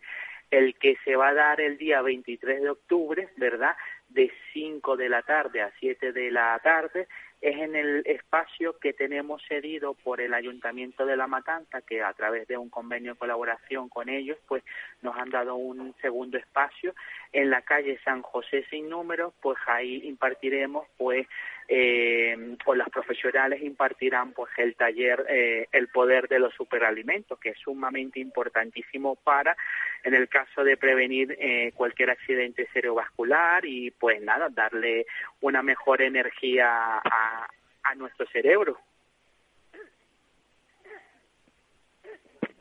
El que se va a dar el día 23 de octubre, ¿verdad? De 5 de la tarde a 7 de la tarde, es en el espacio que tenemos cedido por el Ayuntamiento de La Matanza, que a través de un convenio de colaboración con ellos, pues nos han dado un segundo espacio en la calle San José sin número, pues ahí impartiremos, pues, eh, o las profesionales impartirán, pues, el taller eh, El poder de los superalimentos, que es sumamente importantísimo para, en el caso de prevenir eh, cualquier accidente cerebrovascular y, pues, nada, darle una mejor energía a, a nuestro cerebro.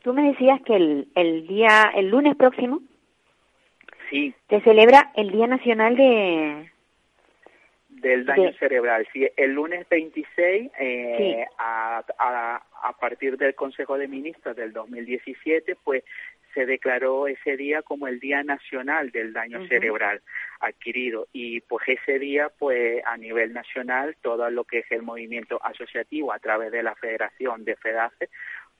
Tú me decías que el, el día, el lunes próximo, Sí, se celebra el Día Nacional de... del daño cerebral. Sí, el lunes 26, eh, Sí. a, a, a partir del Consejo de Ministros del 2017, pues se declaró ese día como el Día Nacional del Daño. Cerebral adquirido y pues ese día pues a nivel nacional todo lo que es el movimiento asociativo a través de la Federación de FEDACE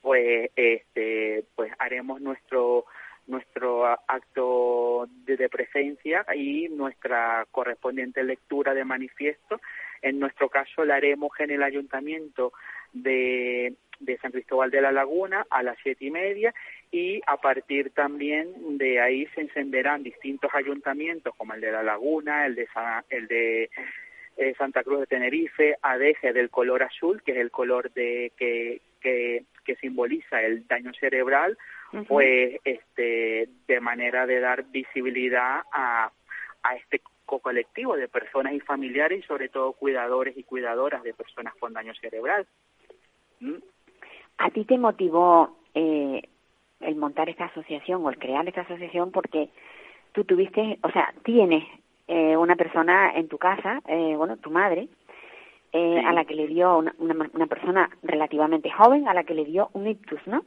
pues este pues haremos nuestro nuestro acto de, presencia y nuestra correspondiente lectura de manifiesto. En nuestro caso la haremos en el ayuntamiento de, de San Cristóbal de la Laguna a las siete y media y a partir también de ahí se encenderán distintos ayuntamientos como el de la Laguna, el de Sa- el de eh, Santa Cruz de Tenerife, Adeje del color azul, que es el color de que, que, que simboliza el daño cerebral, Pues este de manera de dar visibilidad a, a este co- colectivo de personas y familiares y sobre todo cuidadores y cuidadoras de personas con daño cerebral. ¿Mm? ¿A ti te motivó eh, el montar esta asociación o el crear esta asociación porque tú tuviste, o sea, tienes eh, una persona en tu casa, eh, bueno, tu madre, eh, Sí. a la que le dio una, una, una persona relativamente joven, a la que le dio un ictus, ¿no?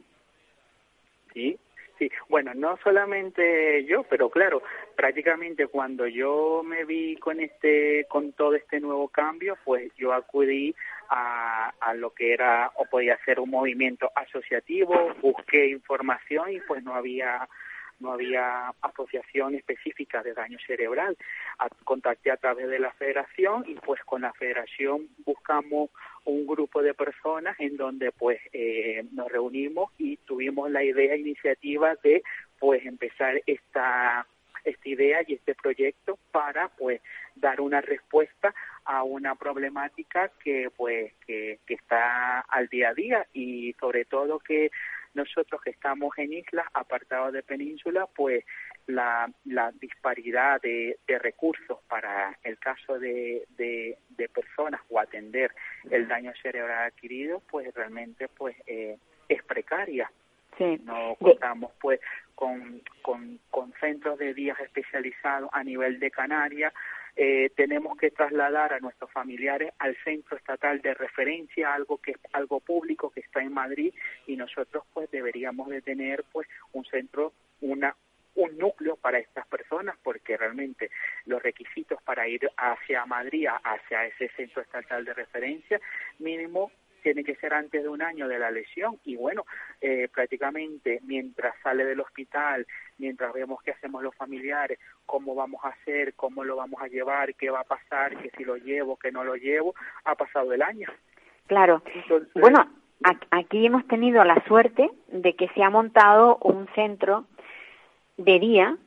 Sí, sí. Bueno, no solamente yo, pero claro, prácticamente cuando yo me vi con este, con todo este nuevo cambio, pues yo acudí a, a lo que era o podía ser un movimiento asociativo, busqué información y pues no había no había asociación específica de daño cerebral. Contacté a través de la federación y pues con la federación buscamos un grupo de personas en donde pues eh, nos reunimos y tuvimos la idea iniciativa de pues empezar esta esta idea y este proyecto para pues dar una respuesta a una problemática que pues que, que está al día a día y sobre todo que nosotros que estamos en islas apartados de península pues la, la disparidad de, de recursos para el caso de, de, de personas o atender el daño cerebral adquirido pues realmente pues eh, es precaria no contamos pues con, con, con, centros de días especializados a nivel de Canarias. Eh, tenemos que trasladar a nuestros familiares al centro estatal de referencia, algo que es algo público que está en Madrid y nosotros pues deberíamos de tener pues un centro, una un núcleo para estas personas porque realmente los requisitos para ir hacia Madrid, hacia ese centro estatal de referencia, mínimo tiene que ser antes de un año de la lesión y bueno, eh, prácticamente mientras sale del hospital, mientras vemos qué hacemos los familiares, cómo vamos a hacer, cómo lo vamos a llevar, qué va a pasar, que si lo llevo, que no lo llevo, ha pasado el año. Claro. bueno, aquí hemos tenido la suerte de que se ha montado un centro de día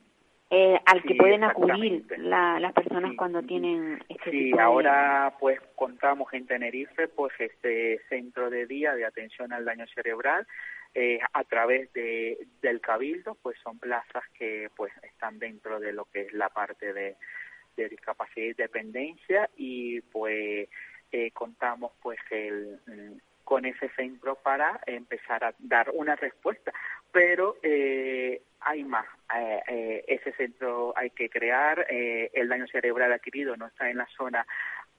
eh, al que pueden acudir las personas cuando tienen este sí, ahora pues contamos en Tenerife pues este centro de día de atención al daño cerebral eh, a través de del cabildo pues son plazas que pues están dentro de lo que es la parte de, de discapacidad y dependencia y pues eh, contamos pues el con ese centro para empezar a dar una respuesta. Pero eh, hay más. Eh, eh, ese centro hay que crear. el daño cerebral adquirido no está en la zona,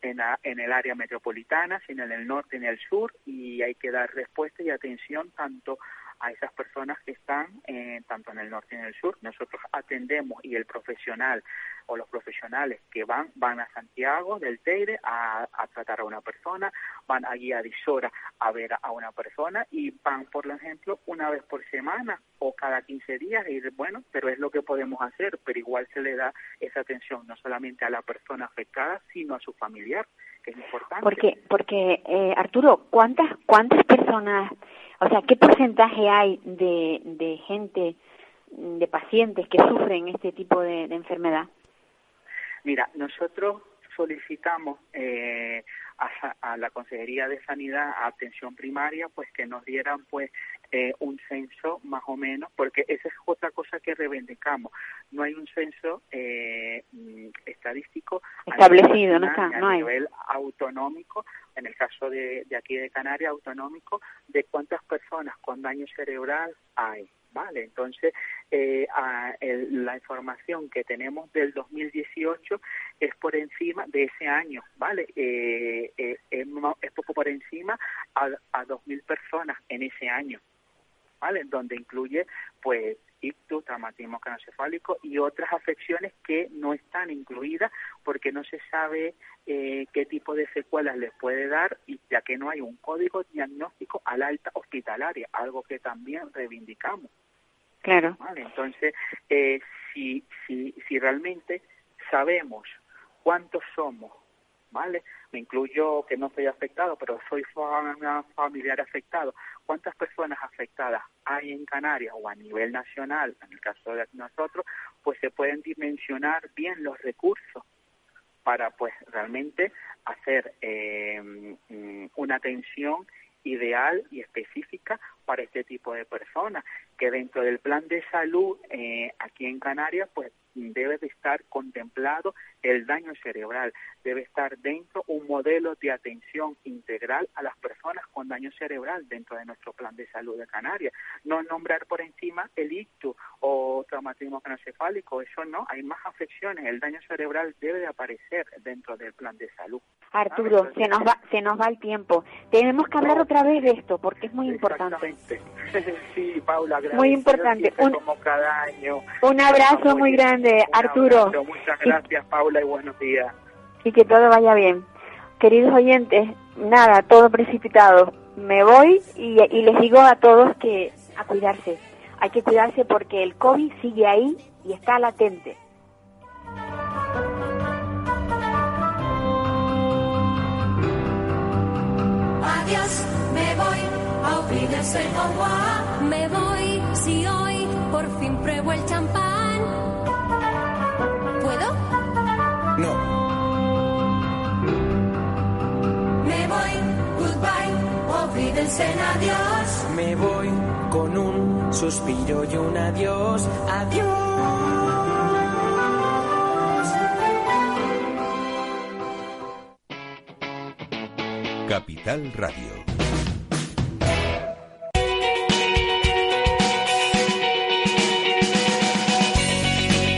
en, en el área metropolitana, sino en el norte en el sur, y hay que dar respuesta y atención tanto a esas personas que están eh, tanto en el norte y en el sur. Nosotros atendemos y el profesional o los profesionales que van van a Santiago del Teire a, tratar a una persona, van a Disora a ver a una persona y van, por ejemplo, una vez por semana o cada 15 días y bueno, pero es lo que podemos hacer, pero igual se le da esa atención no solamente a la persona afectada, sino a su familiar, que es importante. Porque, porque eh, Arturo, ¿cuántas, cuántas personas o sea, ¿qué porcentaje hay de, de gente, de pacientes que sufren este tipo de, enfermedad? Mira, nosotros solicitamos eh, a, la Consejería de Sanidad, a Atención Primaria, pues que nos dieran pues eh, un censo más o menos, porque esa es otra cosa que reivindicamos. No hay un censo eh, mm, estadístico establecido, no está, no hay. A nivel autonómico, en el caso de, de aquí de Canarias, autonómico, de cuántas personas con daño cerebral hay. Vale, entonces eh, la información que tenemos del 2018 es por encima de ese año, ¿vale? Eh, eh, es, poco por encima a, a 2.000 personas en ese año, ¿vale? Donde incluye, pues, ictus, traumatismo craneoencefálico y otras afecciones que no están incluidas porque no se sabe eh, qué tipo de secuelas les puede dar y ya que no hay un código diagnóstico al alta hospitalaria, algo que también reivindicamos. Claro. Entonces, eh, si, si, si realmente sabemos cuántos somos, ¿vale? Me incluyo que no soy afectado, pero soy familiar afectado. ¿Cuántas personas afectadas hay en Canarias o a nivel nacional, en el caso de nosotros, pues se pueden dimensionar bien los recursos para pues realmente hacer eh, mm, una atención ideal y específica para este tipo de personas, que dentro del plan de salud eh, aquí en Canarias, pues debe de estar contemplado el daño cerebral, debe estar dentro un modelo de atención integral a las personas con daño cerebral dentro de nuestro plan de salud de Canarias. No nombrar por encima el ictus o traumatismo craneoencefálico, eso no, hay más afecciones, el daño cerebral debe de aparecer dentro del plan de salud. Arturo, se nos va se nos va el tiempo. Tenemos que hablar otra vez de esto porque es muy importante. sí, Paula, gracias. Muy importante. Un, como cada año. Un abrazo muy grande, Arturo. Muchas gracias, Paula, y buenos días. Y que todo vaya bien. Queridos oyentes, nada, todo precipitado. Me voy y, y les digo a todos que a cuidarse. Hay que cuidarse porque el COVID sigue ahí y está latente. Me voy, a obedecer Me voy si hoy por fin pruebo el champán. ¿Puedo? No. Me voy, goodbye, olvídense en adiós. Me voy con un suspiro y un adiós. Adiós. Capital Radio.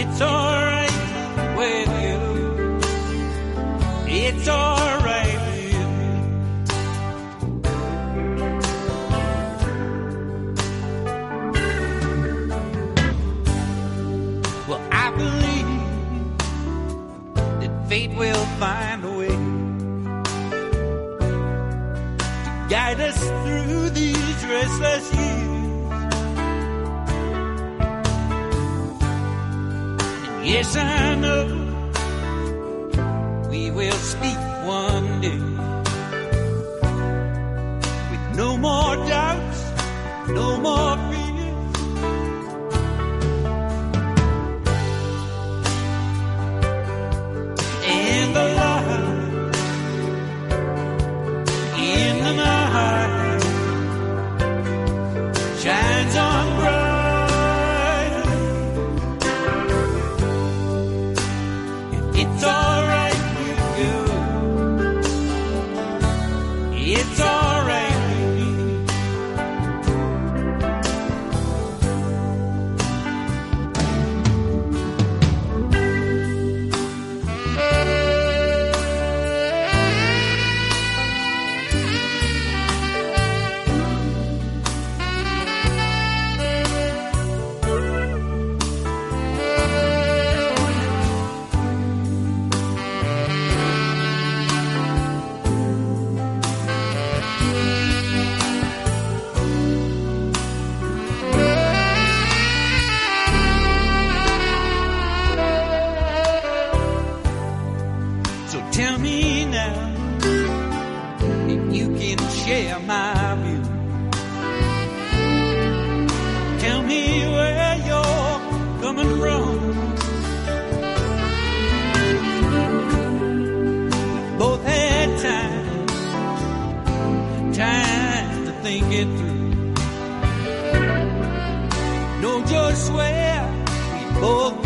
It's alright with you. It's alright with you. Well, I believe that fate will find a way to guide us through these restless yes, I know. We will speak one day with no more doubts, no more share my view. Tell me where you're coming from. Both had time, time to think it through. Know just where we both